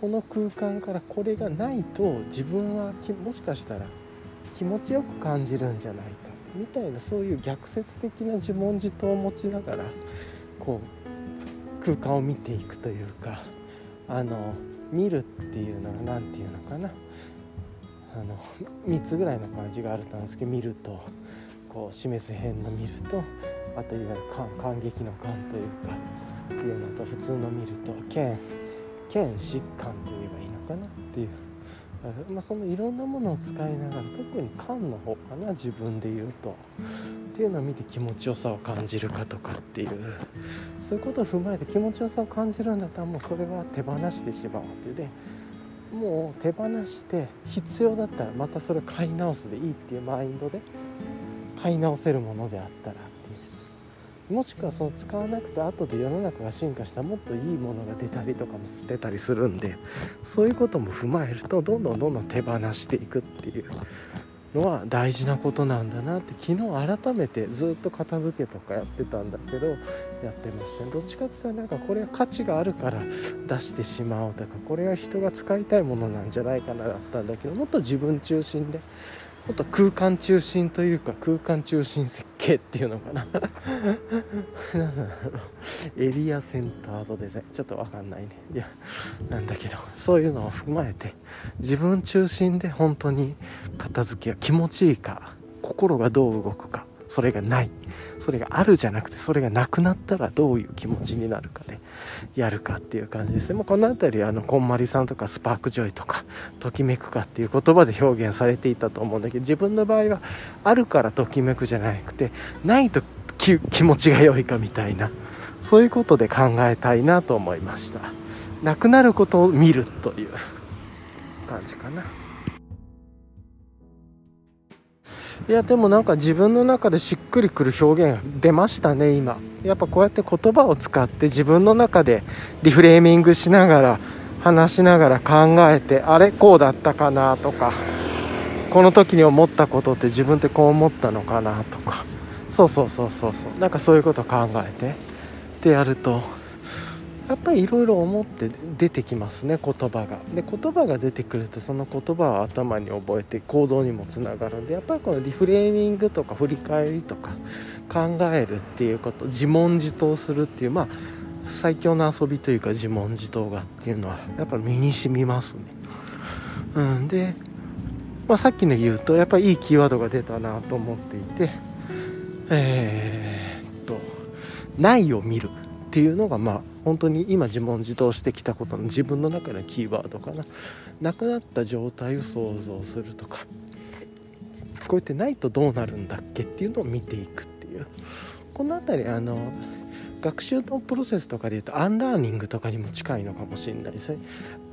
この空間からこれがないと自分はもしかしたら気持ちよく感じるんじゃないかみたいなそういう逆説的な自問自答を持ちながらこう空間を見ていくというかあの見るっていうのは何て言うのかな。あの3つぐらいの感じがあると思うんですけど見るとこう示す辺の見るとあといわゆる感激の感というかいうのと普通の見ると剣剣疾患と言えばいいのかなっていう、まあ、そのいろんなものを使いながら特に感の方かな自分で言うとっていうのを見て気持ちよさを感じるかとかっていうそういうことを踏まえて気持ちよさを感じるんだったらもうそれは手放してしまおうっていう。でもう手放して必要だったらまたそれを買い直すでいいっていうマインドで買い直せるものであったらもしくはその使わなくて後で世の中が進化したもっといいものが出たりとかも捨てたりするんでそういうことも踏まえるとどんどんどんどん手放していくっていうのは大事なことなんだなって昨日改めてずっと片付けとかやってたんだけどやってましたどっちかって言ったらなんかこれは価値があるから出してしまおうとかこれは人が使いたいものなんじゃないかなだったんだけどもっと自分中心でもっと空間中心というか空間中心設っていうのかな。エリアセンタードデザインちょっと分かんないね。いやなんだけどそういうのを踏まえて自分中心で本当に片付けが気持ちいいか心がどう動くかそれがない。それがあるじゃなくてそれがなくなったらどういう気持ちになるかでやるかっていう感じですね。もうこの辺りあのこんまりさんとかスパークジョイとかときめくかっていう言葉で表現されていたと思うんだけど自分の場合はあるからときめくじゃなくてないと気持ちが良いかみたいなそういうことで考えたいなと思いました。なくなることを見るという感じかな。いやでもなんか自分の中でしっくりくる表現出ましたね今。やっぱこうやって言葉を使って自分の中でリフレーミングしながら話しながら考えてあれこうだったかなとかこの時に思ったことって自分ってこう思ったのかなとか。そうそうそうそうそう。なんかそういうこと考えてってやるとやっぱりいろいろ思って出てきますね言葉が。で言葉が出てくるとその言葉を頭に覚えて行動にもつながるんでやっぱりこのリフレーミングとか振り返りとか考えるっていうこと自問自答するっていうまあ最強の遊びというか自問自答がっていうのはやっぱり身に染みますね。うんで、まあ、さっきの言うとやっぱりいいキーワードが出たなと思っていてえー、っと「ない」を見る。っていうのがまあ本当に今自問自答してきたことの自分の中のキーワードかな。なくなった状態を想像するとかこうやってないとどうなるんだっけっていうのを見ていくっていう。この辺りあの学習のプロセスとかでいうと unlearning とかにも近いのかもしれないですね。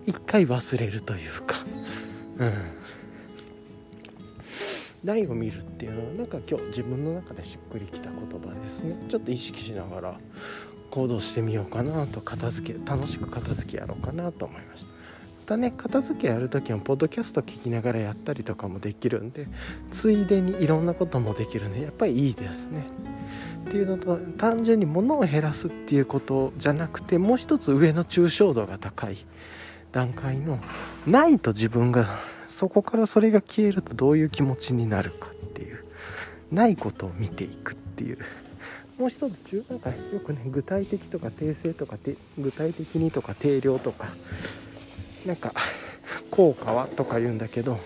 一回忘れるというか。うん。ないを見るっていうのはなんか今日自分の中でしっくりきた言葉ですね。ちょっと意識しながら行動してみようかなと片付け楽しく片付けやろうかなと思いました。またね片付けやる時もポッドキャスト聞きながらやったりとかもできるんでついでにいろんなこともできるんでやっぱりいいですね。っていうのと単純に物を減らすっていうことじゃなくてもう一つ上の抽象度が高い。段階のないと自分がそこからそれが消えるとどういう気持ちになるかっていう。ないことを見ていくっていう。もう一つ中なんかよくね具体的とか訂正とか具体的にとか定量とかなんか効果はとか言うんだけど。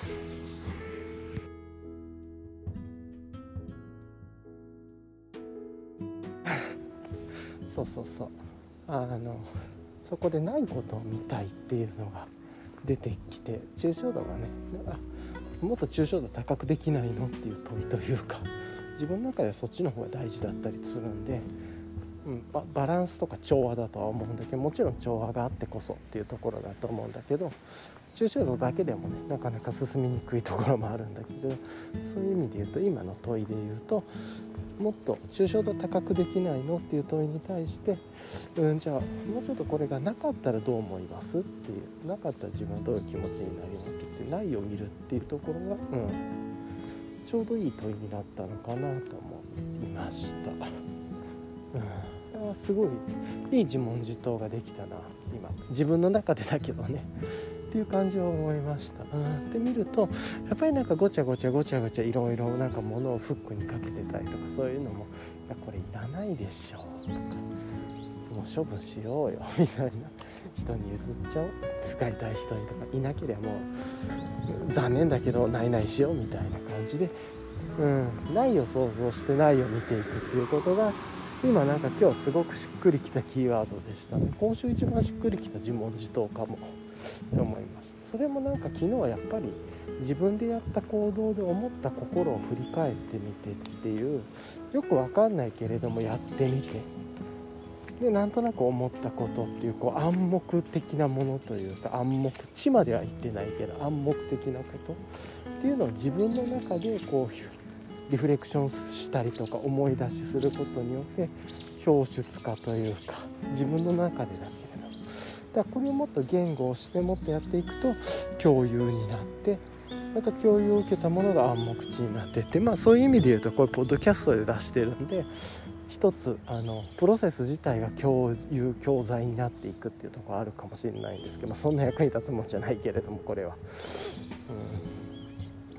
そうそうそう。あのそこでないことを見たいっていうのが出てきて抽象度がねもっと抽象度高くできないのっていう問いというか。自分の中でそっちの方が大事だったりするんで、うんバ、バランスとか調和だとは思うんだけどもちろん調和があってこそっていうところだと思うんだけど抽象度だけでもねなかなか進みにくいところもあるんだけどそういう意味で言うと今の問いで言うともっと抽象度高くできないのっていう問いに対して、うん、じゃあもうちょっとこれがなかったらどう思いますっていうなかったら自分はどういう気持ちになりますってないを見るっていうところが、うん、ちょうどいい問いになったのかなと思いました。うん、あすごいいい自問自答ができたな今。自分の中でだけどね。っていう感じを思いました。うん、見るとやっぱりなんかごちゃごちゃごちゃごちゃいろいろなんか物をフックにかけてたりとかそういうのもいやこれいらないでしょとか。もう処分しようよみたいな。人に譲っちゃおう。使いたい人にとかいなければもう残念だけどないないしようみたいな感じで、うん、ないを想像してないを見ていくっていうことが今なんか今日すごくしっくりきたキーワードでしたね。今週一番しっくりきた自問自答かも。と思いました。それもなんか昨日はやっぱり自分でやった行動で思った心を振り返ってみてっていうよくわかんないけれどもやってみて。でなんとなく思ったことっていうこう暗黙的なものというか暗黙地までは言ってないけど暗黙的なことっていうのを自分の中でこうリフレクションしたりとか思い出しすることによって表出化というか自分の中でだけだからこれをもっと言語をしてもっとやっていくと共有になってまた共有を受けたものが暗黙知になってってまあそういう意味で言うとこれポッドキャストで出してるんで一つあのプロセス自体が共有教材になっていくっていうところあるかもしれないんですけど、まあ、そんな役に立つもんじゃないけれどもこれは。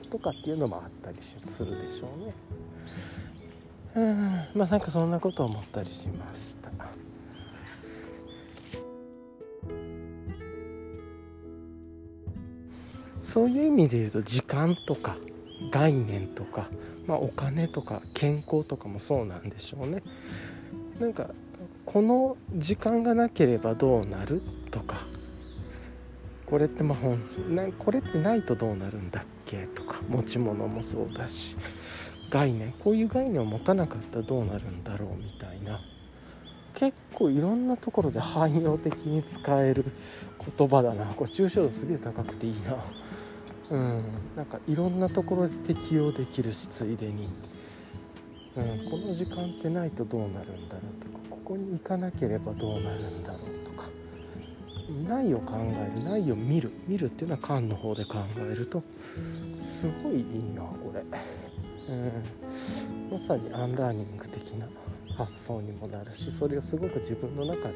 うん、とかっていうのもあったりするでしょうね。うんまあなんかそんなことを思ったりしました。そういう意味で言うと時間とか概念とか、まあ、お金とか健康とかもそうなんでしょうね。なんかこの時間がなければどうなるとか。これってまあなこれってないとどうなるんだっけとか。持ち物もそうだし。概念。こういう概念を持たなかったらどうなるんだろうみたいな。結構いろんなところで汎用的に使える言葉だな。これ抽象度すげえ高くていいな。うん、なんかいろんなところで適用できるしついでに、うん、この時間ってないとどうなるんだろうとかここに行かなければどうなるんだろうとかないを考えるないを見る見るっていうのは勘の方で考えるとすごいいいなこれ、うん、まさに unlearning 的な発想にもなるしそれをすごく自分の中で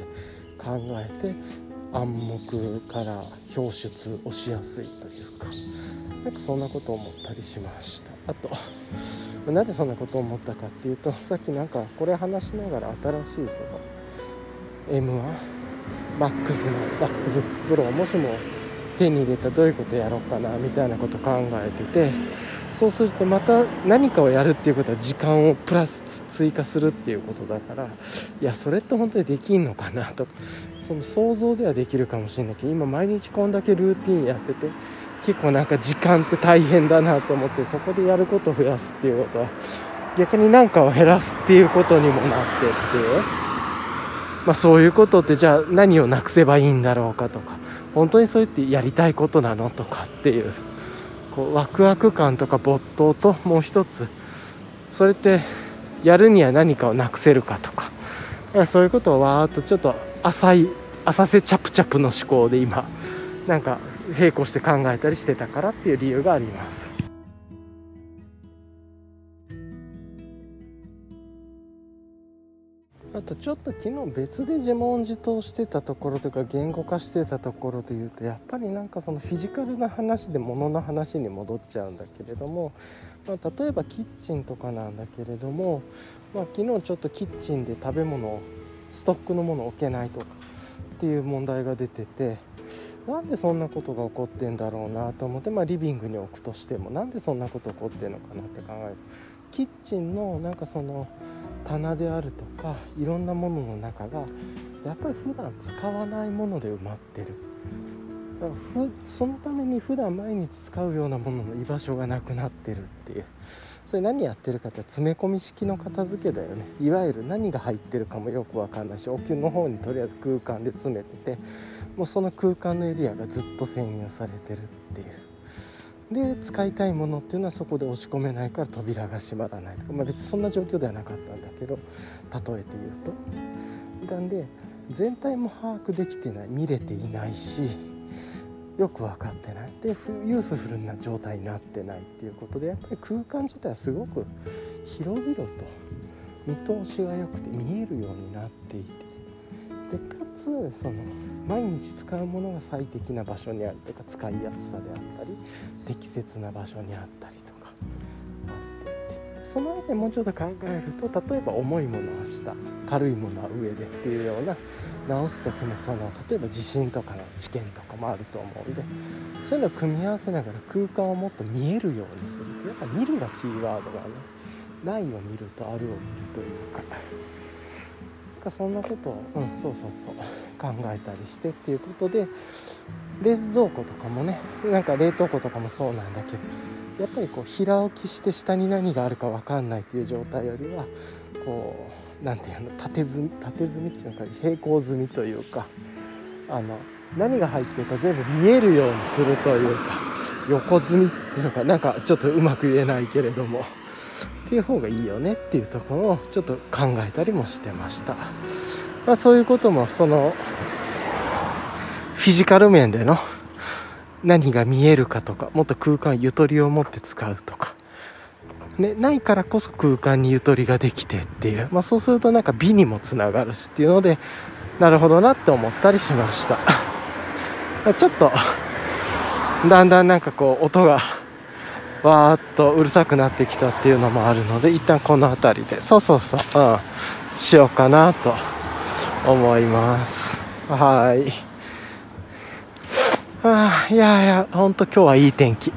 考えて暗黙から表出をしやすいというか。なんかそんなことを思ったりしました。あと なぜそんなことを思ったかっていうと さっきなんかこれ話しながら新しいその M1 マックスの MacBook Pro もしも手に入れたらどういうことやろうかなみたいなこと考えててそうするとまた何かをやるっていうことは時間をプラス追加するっていうことだからいやそれって本当にできんのかなと。かその想像ではできるかもしれないけど今毎日こんだけルーティンやってて結構なんか時間って大変だなと思ってそこでやることを増やすっていうことは逆に何かを減らすっていうことにもなってって。まあそういうことってじゃあ何をなくせばいいんだろうかとか。本当にそう言ってやりたいことなのとかっていう。こうワクワク感とか没頭ともう一つ。それってやるには何かをなくせるかとか。かそういうことをわーっとちょっと浅い浅瀬チャプチャプの思考で今なんか並行して考えたりしてたからっていう理由があります。あとちょっと昨日別で自問自答してたところというか言語化してたところで言うとやっぱりなんかそのフィジカルな話で物の話に戻っちゃうんだけれども、まあ、例えばキッチンとかなんだけれども、まあ、昨日ちょっとキッチンで食べ物をストックのものを置けないとかっていう問題が出ててなんでそんなことが起こってんだろうなと思って、まあ、リビングに置くとしてもなんでそんなこと起こってんのかなって考えるとキッチンのなんかその棚であるとかいろんなものの中がやっぱり普段使わないもので埋まってる、ふそのために普段毎日使うようなものの居場所がなくなってるっていう。それ何やってるかって詰め込み式の片付けだよね。いわゆる何が入ってるかもよく分かんないしお灸の方にとりあえず空間で詰めててもうその空間のエリアがずっと占有されてるっていう。で使いたいものっていうのはそこで押し込めないから扉が閉まらないとか、まあ、別にそんな状況ではなかったんだけど例えて言うと。なんで全体も把握できてない見れていないしよく分かってない。でユースフルな状態になってないっていうことでやっぱり空間自体はすごく広々と見通しが良くて見えるようになっていて。でかつその毎日使うものが最適な場所にあるとか使いやすさであったり適切な場所にあったりとかあってその上でもうちょっと考えると例えば重いものは下軽いものは上でっていうような直す時のその例えば地震とかの知見とかもあると思うんでそういうのを組み合わせながら空間をもっと見えるようにするってやっぱ見るがキーワードがね。ないを見るとあるを見るというか。そんなことを、うん、そうそうそう考えたりしてっていうことで冷蔵庫とかもねなんか冷凍庫とかもそうなんだけどやっぱりこう平置きして下に何があるか分かんないっていう状態よりはこう何ていうの縦積み縦積みっていうのか平行積みというかあの何が入ってるか全部見えるようにするというか横積みっていうのかなんかちょっとうまく言えないけれどもっていう方がいいよねっていうところをちょっと考えたりもしてました、まあ、そういうこともそのフィジカル面での何が見えるかとかもっと空間ゆとりを持って使うとかね、ないからこそ空間にゆとりができてっていう、まあ、そうするとなんか美にもつながるしっていうのでなるほどなって思ったりしました。ちょっとだんだんなんかこう音がわーっとうるさくなってきたっていうのもあるので一旦この辺りでそうそうそううんしようかなと思います。はい。あいやいやほんと今日はいい天気。